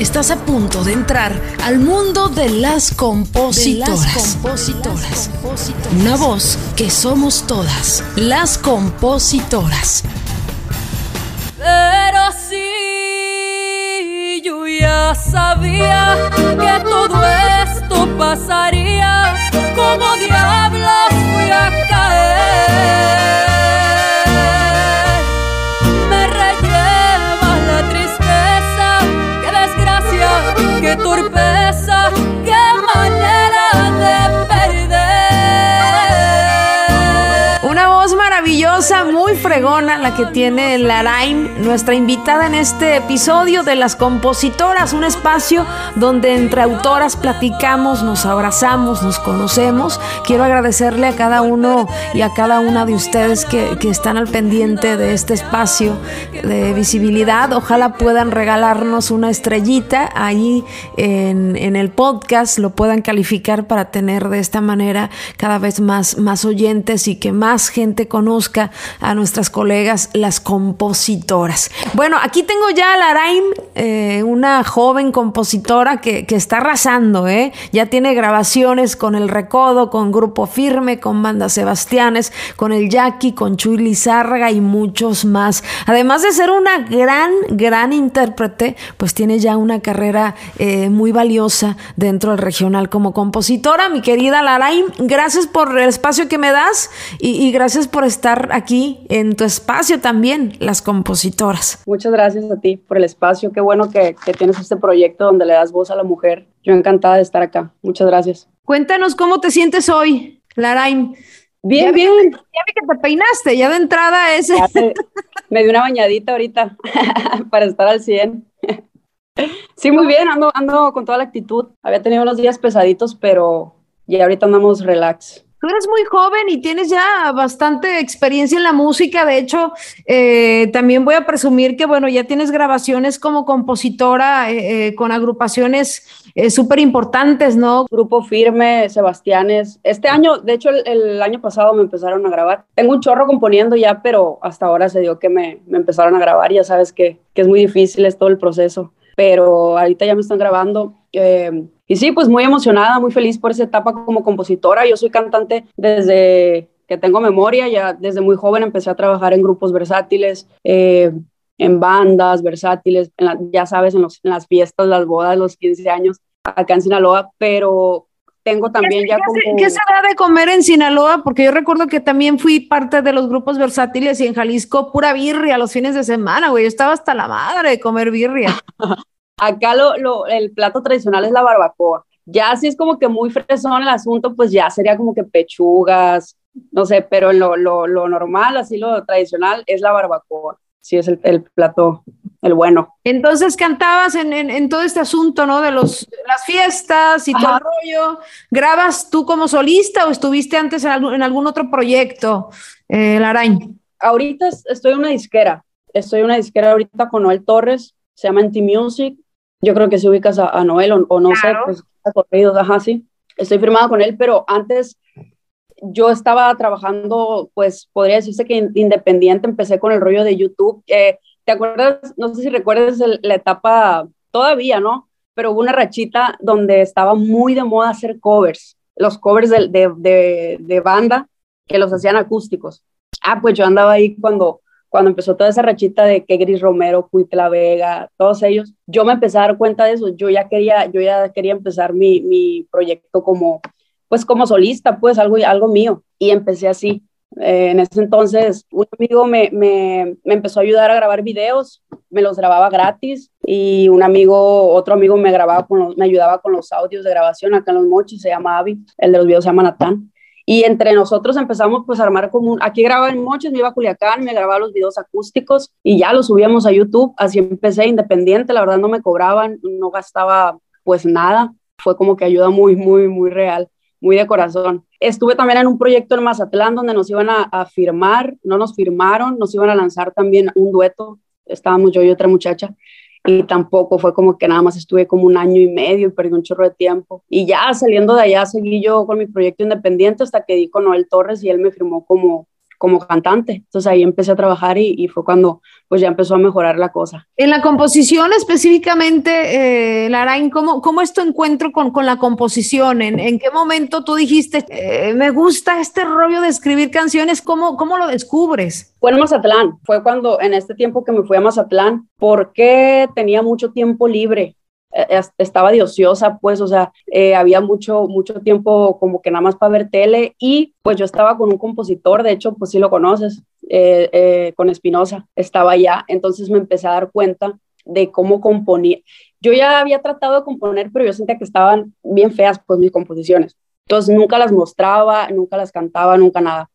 Estás a punto de entrar al mundo de las compositoras. Una voz que somos todas, las compositoras. Pero sí, yo ya sabía que todo esto pasaría. Como diablos maravillosa, muy fregona la que tiene Laraim, nuestra invitada en este episodio de las compositoras, un espacio donde entre autoras platicamos, nos abrazamos, nos conocemos. Quiero agradecerle a cada uno y a cada una de ustedes que, están al pendiente de este espacio de visibilidad. Ojalá puedan regalarnos una estrellita ahí en, en el podcast, lo puedan calificar para tener de esta manera cada vez más, más oyentes y que más gente conozca a nuestras colegas, las compositoras. Bueno, aquí tengo ya a Laraim, eh, una joven compositora que, está arrasando, ¿eh? Ya tiene grabaciones con El Recodo, con Grupo Firme, con Banda Sebastianes, con El Jackie, con Chuy Lizárraga y muchos más. Además de ser una gran, gran intérprete, pues tiene ya una carrera eh, muy valiosa dentro del regional como compositora. Mi querida Laraim, gracias por el espacio que me das y gracias por estar aquí en tu espacio también, las compositoras. Muchas gracias a ti por el espacio. Qué bueno que, tienes este proyecto donde le das voz a la mujer. Yo encantada de estar acá. Muchas gracias. Cuéntanos cómo te sientes hoy, Laraim. Bien, bien. ya vi que te peinaste, ya de entrada ese. me, di una bañadita ahorita para estar al 100. sí, muy bien, ando, ando con toda la actitud. Había tenido unos días pesaditos, pero ya ahorita andamos relax. Tú eres muy joven y tienes ya bastante experiencia en la música. De hecho, eh, también voy a presumir que, bueno, ya tienes grabaciones como compositora eh, eh, con agrupaciones súper importantes, ¿no? Grupo Firme, Sebastianes. Este año, de hecho, el, año pasado me empezaron a grabar. Tengo un chorro componiendo ya, pero hasta ahora se dio que me, me empezaron a grabar. Ya sabes que, que es muy difícil, es todo el proceso. Pero ahorita ya me están grabando. Y sí, pues muy emocionada, muy feliz por esa etapa como compositora. Yo soy cantante desde que tengo memoria, ya desde muy joven empecé a trabajar en grupos versátiles, eh, en bandas versátiles, ya sabes, en, las fiestas, las bodas, los 15 años acá en Sinaloa, pero tengo también ya como... ¿Qué se da de comer en Sinaloa? Porque yo recuerdo que también fui parte de los grupos versátiles y en Jalisco pura birria los fines de semana, güey. Yo estaba hasta la madre de comer birria. Acá lo, el plato tradicional es la barbacoa. Ya si es como que muy fresón el asunto, pues ya sería como que pechugas, no sé, pero lo, lo, lo normal, así lo tradicional, es la barbacoa. Sí, es el, el plato, el bueno. Entonces cantabas en, en, todo este asunto, ¿no? De los, las fiestas y todo el rollo. ¿Grabas tú como solista o estuviste antes en algún, en algún otro proyecto, eh, Larañ? Ahorita estoy en una disquera. Estoy en una disquera ahorita con Noel Torres, se llama Anti Music yo creo que si ubicas a, Noel o, no sé, pues ha corrido, ajá, sí. Estoy firmada con él, pero antes yo estaba trabajando, pues podría decirse que independiente, empecé con el rollo de YouTube. Eh, ¿Te acuerdas? No sé si recuerdas la etapa todavía, ¿no? Pero hubo una rachita donde estaba muy de moda hacer covers, los covers de, de, de banda que los hacían acústicos. Ah, pues yo andaba ahí cuando cuando empezó toda esa rachita de que Gris Romero, La Vega, todos ellos, yo me empecé a dar cuenta de eso, yo ya quería, yo ya quería empezar mi, mi proyecto como, pues como solista, pues algo, algo mío, y empecé así. Eh, en ese entonces, un amigo me, me, me, empezó a ayudar a grabar videos, me los grababa gratis, y un amigo, otro amigo me grababa con me ayudaba con los audios de grabación acá en Los Mochis, se llama Avi, el de los videos se llama Natán. Y entre nosotros empezamos pues a armar como un, aquí grababa en Moches, me iba a Culiacán, me grababa los videos acústicos y ya los subíamos a YouTube, así empecé independiente, la verdad no me cobraban, no gastaba pues nada, fue como que ayuda muy, muy, muy real, muy de corazón. Estuve también en un proyecto en Mazatlán donde nos iban a, a firmar, no nos firmaron, nos iban a lanzar también un dueto, estábamos yo y otra muchacha, y tampoco fue como que nada más estuve como un año y medio y perdí un chorro de tiempo. Y ya saliendo de allá seguí yo con mi proyecto independiente hasta que di con Noel Torres y él me firmó como, como cantante. Entonces ahí empecé a trabajar y, fue cuando pues ya empezó a mejorar la cosa. En la composición específicamente, eh, Larain, ¿cómo, ¿cómo es tu encuentro con, con la composición? ¿En, ¿En, qué momento tú dijiste, eh, me gusta este rollo de escribir canciones? ¿Cómo, ¿Cómo lo descubres? Fue en Mazatlán, fue cuando en este tiempo que me fui a Mazatlán, porque tenía mucho tiempo libre estaba de ociosa, pues, o sea, eh, había mucho, mucho tiempo como que nada más para ver tele y pues yo estaba con un compositor, de hecho, pues sí lo conoces, eh, con Espinosa, estaba allá, entonces me empecé a dar cuenta de cómo componía. Yo ya había tratado de componer, pero yo sentía que estaban bien feas, pues, mis composiciones. Entonces nunca las mostraba, nunca las cantaba, nunca nada.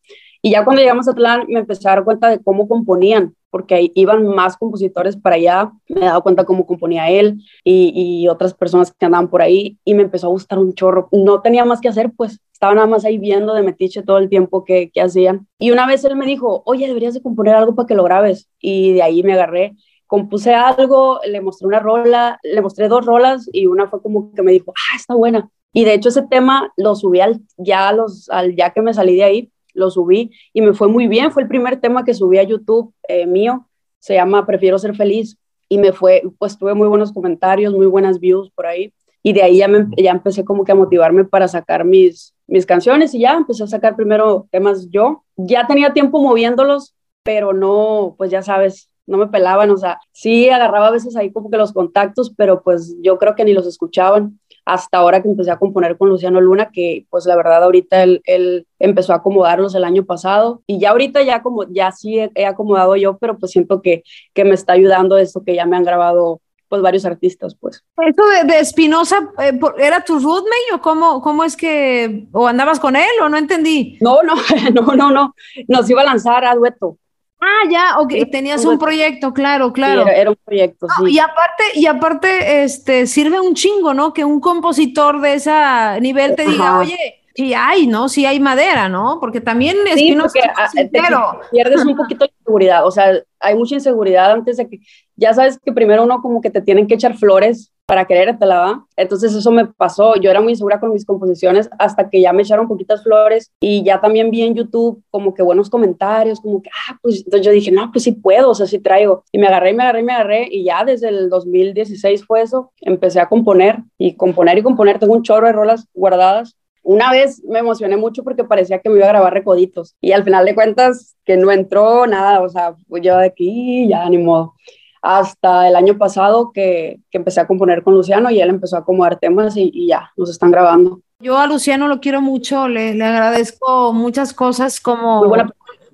Y ya cuando llegamos a Atlán me empecé a dar cuenta de cómo componían, porque iban más compositores para allá, me he dado cuenta cómo componía él y, y, otras personas que andaban por ahí y me empezó a gustar un chorro. No tenía más que hacer, pues estaba nada más ahí viendo de metiche todo el tiempo que, que hacían. Y una vez él me dijo, oye, deberías de componer algo para que lo grabes. Y de ahí me agarré compuse algo, le mostré una rola, le mostré dos rolas y una fue como que me dijo, ah, está buena. Y de hecho ese tema lo subí al, ya, los, al, ya que me salí de ahí, lo subí y me fue muy bien. Fue el primer tema que subí a YouTube eh, mío. Se llama Prefiero ser feliz y me fue, pues tuve muy buenos comentarios, muy buenas views por ahí. Y de ahí ya, me, ya empecé como que a motivarme para sacar mis, mis canciones y ya empecé a sacar primero temas yo. Ya tenía tiempo moviéndolos, pero no, pues ya sabes, no me pelaban, o sea, sí agarraba a veces ahí como que los contactos, pero pues yo creo que ni los escuchaban hasta ahora que empecé a componer con Luciano Luna, que pues la verdad ahorita él, él empezó a acomodarlos el año pasado y ya ahorita ya como ya sí he, acomodado yo, pero pues siento que, que me está ayudando esto que ya me han grabado pues varios artistas, pues. ¿Eso de, Espinosa eh, era tu roommate o cómo, cómo es que, o andabas con él o no entendí? No, no, no, no, no, nos iba a lanzar a dueto. Ah, ya, ok, tenías un proyecto, claro, claro. era, un proyecto, sí. Y aparte, y aparte, este, sirve un chingo, ¿no? Que un compositor de ese nivel te diga, oye, sí hay, ¿no? Sí hay madera, ¿no? Porque también es sí, porque, ah, pierdes un poquito de seguridad, o sea, hay mucha inseguridad antes de que, ya sabes que primero uno como que te tienen que echar flores para querértela, ¿va? Entonces eso me pasó, yo era muy insegura con mis composiciones hasta que ya me echaron poquitas flores y ya también vi en YouTube como que buenos comentarios, como que, ah, pues entonces yo dije, no, pues sí puedo, o sea, sí traigo. Y me agarré, me agarré, me agarré y ya desde el 2016 fue eso, empecé a componer y componer y componer, tengo un chorro de rolas guardadas una vez me emocioné mucho porque parecía que me iba a grabar recoditos y al final de cuentas que no entró nada, o sea, yo de aquí ya ni modo hasta el año pasado que, que, empecé a componer con Luciano y él empezó a acomodar temas y, y ya, nos están grabando. Yo a Luciano lo quiero mucho, le, le agradezco muchas cosas como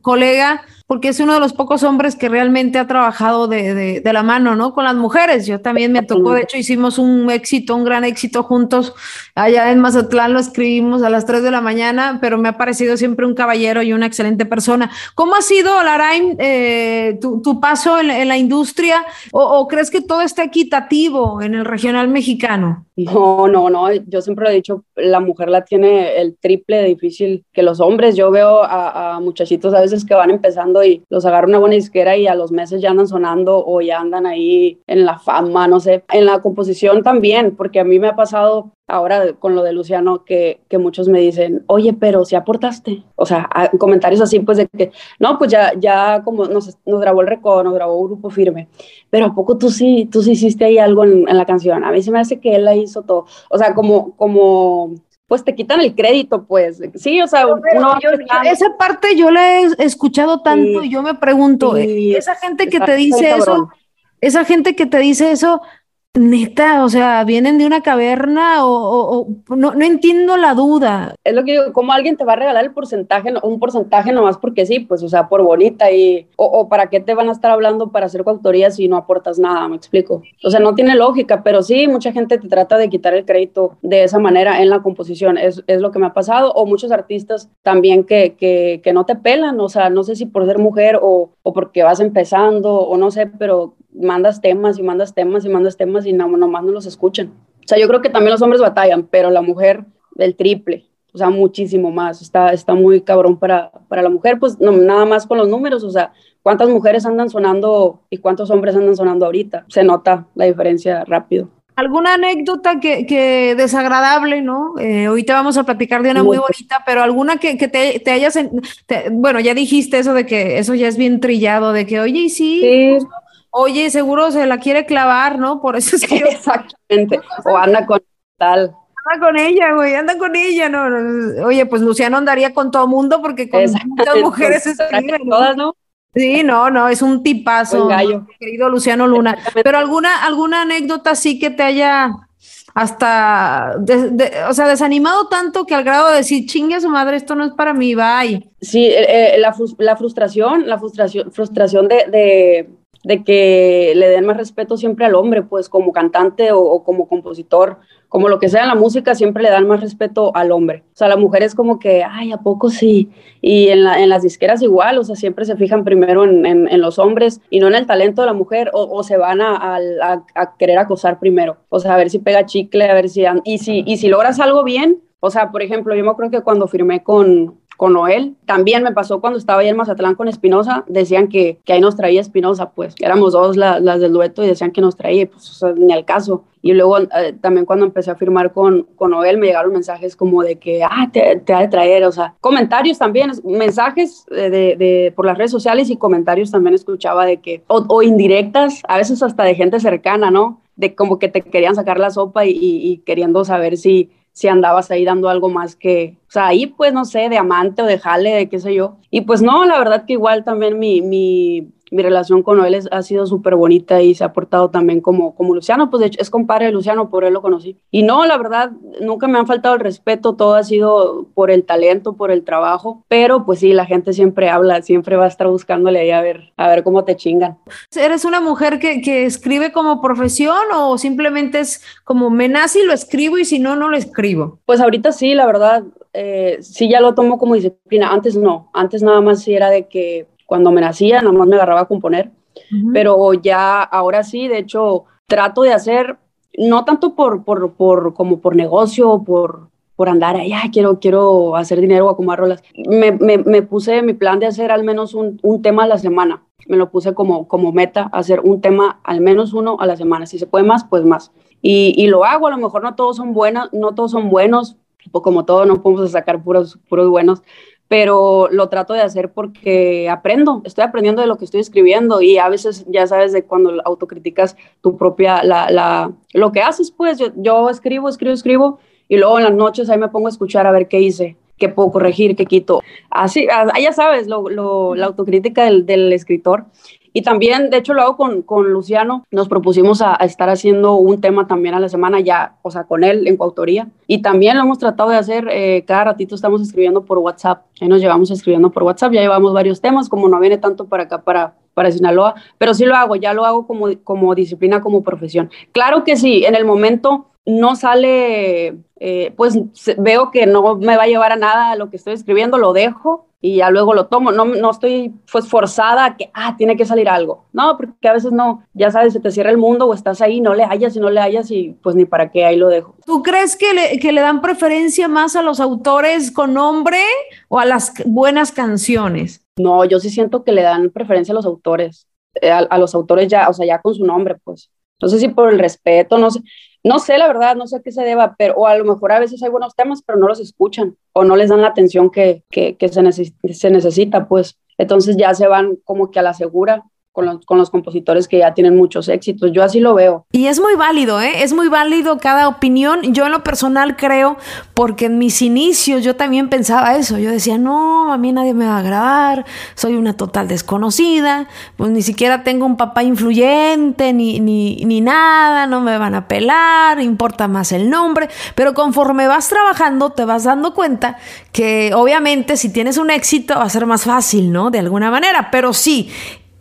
colega porque es uno de los pocos hombres que realmente ha trabajado de, de, la mano, ¿no? Con las mujeres. Yo también me tocó, de hecho, hicimos un éxito, un gran éxito juntos. Allá en Mazatlán lo escribimos a las 3 de la mañana, pero me ha parecido siempre un caballero y una excelente persona. ¿Cómo ha sido, Laraim, eh, tu, tu, paso en, la industria? O, crees que todo está equitativo en el regional mexicano? No, no, no. Yo siempre he dicho, la mujer la tiene el triple de difícil que los hombres. Yo veo a, a muchachitos a veces que van empezando y los agarra una buena disquera y a los meses ya andan sonando o ya andan ahí en la fama, no sé. En la composición también, porque a mí me ha pasado ahora con lo de Luciano que, que muchos me dicen, oye, pero si aportaste. O sea, comentarios así, pues de que, no, pues ya, ya como nos, nos grabó el récord, nos grabó Grupo Firme, pero ¿a poco tú sí, tú sí hiciste ahí algo en, en la canción? A mí se me hace que él la hizo todo. O sea, como, como pues te quitan el crédito, pues. Sí, o sea, esa parte yo la he escuchado tanto y yo me pregunto, esa gente que te dice eso, esa gente que te dice eso, Neta, o sea, vienen de una caverna o, no, no, entiendo la duda. Es lo que digo, ¿cómo alguien te va a regalar el porcentaje, un porcentaje nomás porque sí? Pues, o sea, por bonita y, o, para qué te van a estar hablando para hacer coautoría si no aportas nada, me explico. O sea, no tiene lógica, pero sí, mucha gente te trata de quitar el crédito de esa manera en la composición, es, es lo que me ha pasado, o muchos artistas también que, que, que no te pelan, o sea, no sé si por ser mujer o, o porque vas empezando o no sé, pero mandas temas y mandas temas y mandas temas y no, nomás no los escuchan. O sea, yo creo que también los hombres batallan, pero la mujer del triple, o sea, muchísimo más. Está, está muy cabrón para, para la mujer, pues no, nada más con los números, o sea, cuántas mujeres andan sonando y cuántos hombres andan sonando ahorita. Se nota la diferencia rápido. ¿Alguna anécdota que, que desagradable, no? Eh, ahorita vamos a platicar de una muy bonita, pero alguna que, que te, te, hayas... bueno, ya dijiste eso de que eso ya es bien trillado, de que, oye, sí, oye, seguro se la quiere clavar, ¿no? Por eso es que... Exactamente, o anda con tal. Anda con ella, güey, anda con ella, no, Oye, pues Luciano andaría con todo mundo porque con muchas mujeres escriben, Todas, ¿no? Sí, no, no, es un tipazo, querido Luciano Luna. Pero alguna, alguna anécdota sí que te haya hasta, o sea, desanimado tanto que al grado de decir, chingue a su madre, esto no es para mí, bye. Sí, eh, eh, la, la, frustración, la frustración, frustración de de que le den más respeto siempre al hombre, pues como cantante o, como compositor, como lo que sea en la música, siempre le dan más respeto al hombre. O sea, la mujer es como que, ay, ¿a poco sí? Y en, las disqueras igual, o sea, siempre se fijan primero en, los hombres y no en el talento de la mujer, o, se van a, querer acosar primero. O sea, a ver si pega chicle, a ver si... Y si, y si logras algo bien, o sea, por ejemplo, yo me acuerdo que cuando firmé con, con Noel. También me pasó cuando estaba ahí en Mazatlán con Espinosa, decían que, que, ahí nos traía Espinosa, pues éramos dos las del dueto y decían que nos traía, pues o sea, ni al caso. Y luego eh, también cuando empecé a firmar con, con Noel me llegaron mensajes como de que, ah, te, te ha de traer, o sea, comentarios también, mensajes de, de, por las redes sociales y comentarios también escuchaba de que, o, indirectas, a veces hasta de gente cercana, ¿no? De como que te querían sacar la sopa y queriendo saber si, si andabas ahí dando algo más que, o sea, ahí pues no sé, de amante o de jale, de qué sé yo. Y pues no, la verdad que igual también mi, mi, mi relación con Noel ha sido súper bonita y se ha portado también como, como Luciano, pues de hecho es compadre de Luciano, por él lo conocí. Y no, la verdad, nunca me han faltado el respeto, todo ha sido por el talento, por el trabajo, pero pues sí, la gente siempre habla, siempre va a estar buscándole ahí a ver, a ver cómo te chingan. ¿Eres una mujer que, que escribe como profesión o simplemente es como me nace y lo escribo y si no, no lo escribo? Pues ahorita sí, la verdad, eh, sí ya lo tomo como disciplina. Antes no, antes nada más sí era de que cuando me nacía, nada más me agarraba a componer, pero ya ahora sí, de hecho, trato de hacer, no tanto por, por, por como por negocio, por, por andar ahí, quiero, quiero hacer dinero o acomodar rolas. Me, me, me, puse mi plan de hacer al menos un, un, tema a la semana. Me lo puse como, como meta, hacer un tema al menos uno a la semana. Si se puede más, pues más. Y, y lo hago, a lo mejor no todos son buenos, no todos son buenos, como todo, no podemos sacar puros, puros buenos, pero lo trato de hacer porque aprendo, estoy aprendiendo de lo que estoy escribiendo y a veces ya sabes de cuando autocriticas tu propia, la, la, lo que haces, pues yo, yo, escribo, escribo, escribo y luego en las noches ahí me pongo a escuchar a ver qué hice, qué puedo corregir, qué quito. Así, ya sabes, lo, lo, la autocrítica del, del escritor y también, de hecho, lo hago con, con Luciano. Nos propusimos a, estar haciendo un tema también a la semana ya, o sea, con él en coautoría. Y también lo hemos tratado de hacer, eh, cada ratito estamos escribiendo por WhatsApp. Ahí nos llevamos escribiendo por WhatsApp, ya llevamos varios temas, como no viene tanto para acá, para, para Sinaloa, pero sí lo hago, ya lo hago como, como disciplina, como profesión. Claro que sí, en el momento no sale, eh, pues veo que no me va a llevar a nada lo que estoy escribiendo, lo dejo y ya luego lo tomo. No, no estoy pues forzada a que, ah, tiene que salir algo. No, porque a veces no, ya sabes, se te cierra el mundo o estás ahí, no le hallas y no le hallas y pues ni para qué, ahí lo dejo. ¿Tú crees que le, que le dan preferencia más a los autores con nombre o a las buenas canciones? No, yo sí siento que le dan preferencia a los autores, eh, a, a los autores ya, o sea, ya con su nombre, pues. No sé si por el respeto, no sé. No sé, la verdad, no sé qué se deba, pero o a lo mejor a veces hay buenos temas, pero no los escuchan o no les dan la atención que, que, se, se necesita, pues. Entonces ya se van como que a la segura con los, con los, compositores que ya tienen muchos éxitos. Yo así lo veo. Y es muy válido, ¿eh? Es muy válido cada opinión. Yo en lo personal creo, porque en mis inicios yo también pensaba eso. Yo decía, no, a mí nadie me va a grabar, soy una total desconocida, pues ni siquiera tengo un papá influyente, ni, ni, ni nada, no me van a pelar, importa más el nombre. Pero conforme vas trabajando, te vas dando cuenta que obviamente si tienes un éxito va a ser más fácil, ¿no? De alguna manera. Pero sí,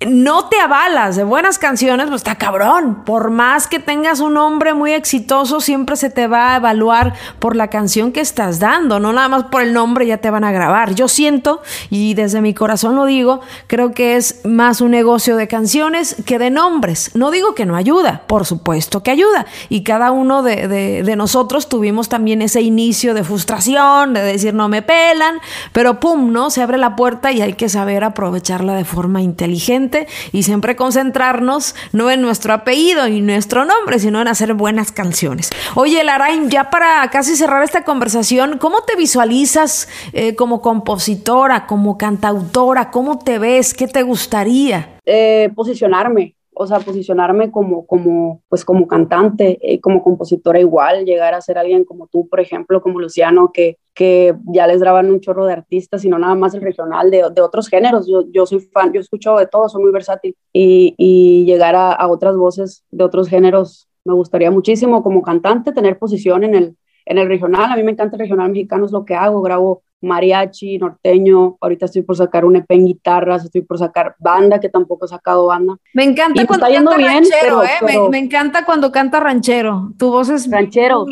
no te avalas de buenas canciones, pues está cabrón. Por más que tengas un nombre muy exitoso, siempre se te va a evaluar por la canción que estás dando, no nada más por el nombre ya te van a grabar. Yo siento, y desde mi corazón lo digo, creo que es más un negocio de canciones que de nombres. No digo que no ayuda, por supuesto que ayuda. Y cada uno de, de nosotros tuvimos también ese inicio de frustración, de decir no me pelan, pero pum, ¿no? Se abre la puerta y hay que saber aprovecharla de forma inteligente y siempre concentrarnos no en nuestro apellido y nuestro nombre, sino en hacer buenas canciones. Oye, Larain, ya para casi cerrar esta conversación, ¿cómo te visualizas eh, como compositora, como cantautora? ¿Cómo te ves? ¿Qué te gustaría? Eh, posicionarme, o sea, posicionarme como, como, pues como cantante, eh, como compositora igual, llegar a ser alguien como tú, por ejemplo, como Luciano, que, que ya les graban un chorro de artistas, sino nada más el regional, de, de otros géneros. Yo, yo soy fan, yo escucho de todo, soy muy versátil, y, y llegar a, a, otras voces de otros géneros me gustaría muchísimo como cantante, tener posición en el, en el regional. A mí me encanta el regional mexicano, es lo que hago, grabo mariachi, norteño, ahorita estoy por sacar un EP en guitarras, estoy por sacar banda, que tampoco he sacado banda. Me encanta cuando canta ranchero, eh, Me, me, encanta cuando canta ranchero, tu voz es... Ranchero.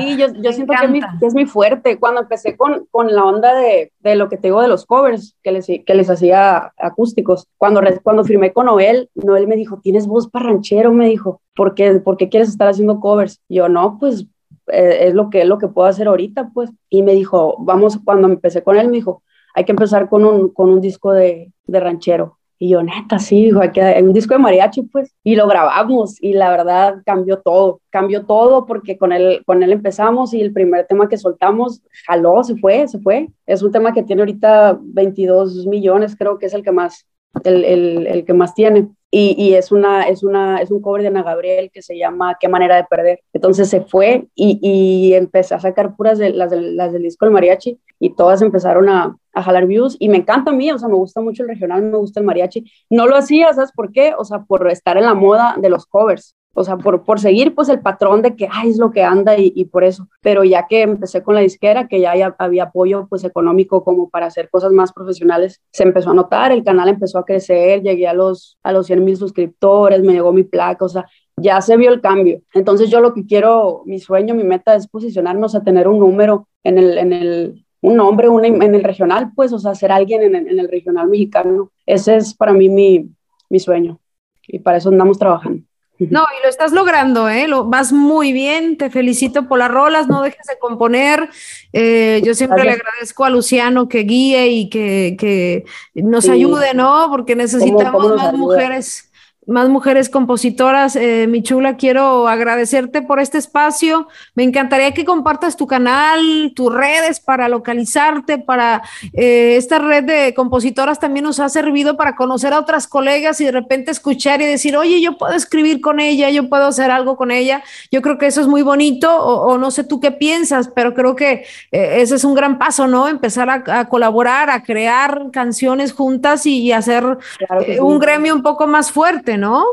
Sí, yo, yo siento que es, mi, que es, mi, fuerte. Cuando empecé con, con la onda de, de, lo que te digo de los covers, que les, que les hacía acústicos, cuando, cuando firmé con Noel, Noel me dijo, tienes voz para ranchero, me dijo, ¿por qué, ¿por qué quieres estar haciendo covers? yo, no, pues eh, es lo que es lo que puedo hacer ahorita, pues. Y me dijo, vamos, cuando empecé con él, me dijo, hay que empezar con un, con un disco de, de ranchero. Y yo, neta, sí, dijo, hay que, un disco de mariachi, pues. Y lo grabamos y la verdad cambió todo, cambió todo porque con él, con él empezamos y el primer tema que soltamos jaló, se fue, se fue. Es un tema que tiene ahorita 22 millones, creo que es el que más, el, el, el que más tiene. Y, es, una, es, una, es un cover de Ana Gabriel que se llama Qué manera de perder. Entonces se fue y, y empecé a sacar puras de las, de, las del disco del mariachi y todas empezaron a, a, jalar views y me encanta a mí, o sea, me gusta mucho el regional, me gusta el mariachi. No lo hacía, ¿sabes por qué? O sea, por estar en la moda de los covers o sea, por, por seguir pues el patrón de que, ay, es lo que anda y, y, por eso. Pero ya que empecé con la disquera, que ya había apoyo pues económico como para hacer cosas más profesionales, se empezó a notar, el canal empezó a crecer, llegué a los, a los 100 mil suscriptores, me llegó mi placa, o sea, ya se vio el cambio. Entonces yo lo que quiero, mi sueño, mi meta es posicionarnos a tener un número en el, en el un nombre un, en el regional, pues, o sea, ser alguien en en el regional mexicano. Ese es para mí mi, mi sueño y para eso andamos trabajando. No, y lo estás logrando, ¿eh? Lo, vas muy bien, te felicito por las rolas, no dejes de componer. Eh, yo siempre Gracias. le agradezco a Luciano que guíe y que, que nos sí. ayude, ¿no? Porque necesitamos ¿Cómo, cómo más ayuda? mujeres más mujeres compositoras. Eh, mi chula, quiero agradecerte por este espacio. Me encantaría que compartas tu canal, tus redes para localizarte, para eh, esta red de compositoras también nos ha servido para conocer a otras colegas y de repente escuchar y decir, oye, yo puedo escribir con ella, yo puedo hacer algo con ella. Yo creo que eso es muy bonito o, o no sé tú qué piensas, pero creo que eh, ese es un gran paso, ¿no? Empezar a, a colaborar, a crear canciones juntas y, y hacer claro eh, sí. un gremio un poco más fuerte. ¿No?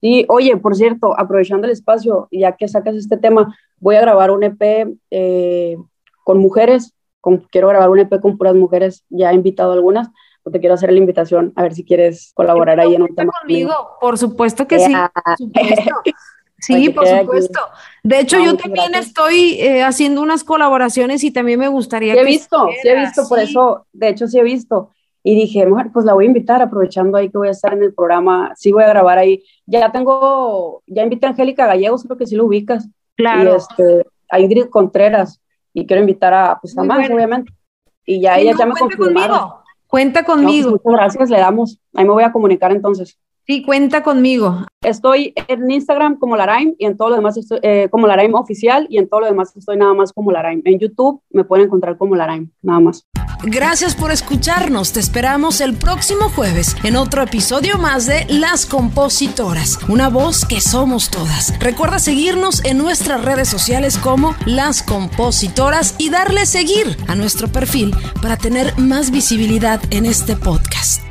Sí, oye, por cierto, aprovechando el espacio, ya que sacas este tema, voy a grabar un EP eh, con mujeres, con, quiero grabar un EP con puras mujeres, ya he invitado algunas, pues te quiero hacer la invitación a ver si quieres colaborar ahí en un tema. Conmigo, por supuesto que sí. Por supuesto. Sí, por supuesto. De hecho, yo también gracias. estoy eh, haciendo unas colaboraciones y también me gustaría. Sí he visto, sí he visto, sí. por eso, de hecho, sí he visto. Y dije, mujer, pues la voy a invitar, aprovechando ahí que voy a estar en el programa, sí voy a grabar ahí. Ya tengo, ya invité a Angélica Gallegos, creo que sí lo ubicas. Claro. Y este, a Ingrid Contreras, y quiero invitar a, pues, a más, bueno. obviamente. Y ya sí, ellas no, ya me confirmaron. Conmigo. Cuenta conmigo. No, pues, muchas gracias, le damos. Ahí me voy a comunicar entonces. Sí, cuenta conmigo. Estoy en Instagram como Laraim y en todo lo demás estoy eh, como Laraim oficial y en todo lo demás estoy nada más como Laraim. En YouTube me pueden encontrar como Laraim, nada más. Gracias por escucharnos. Te esperamos el próximo jueves en otro episodio más de Las Compositoras, una voz que somos todas. Recuerda seguirnos en nuestras redes sociales como Las Compositoras y darle seguir a nuestro perfil para tener más visibilidad en este podcast.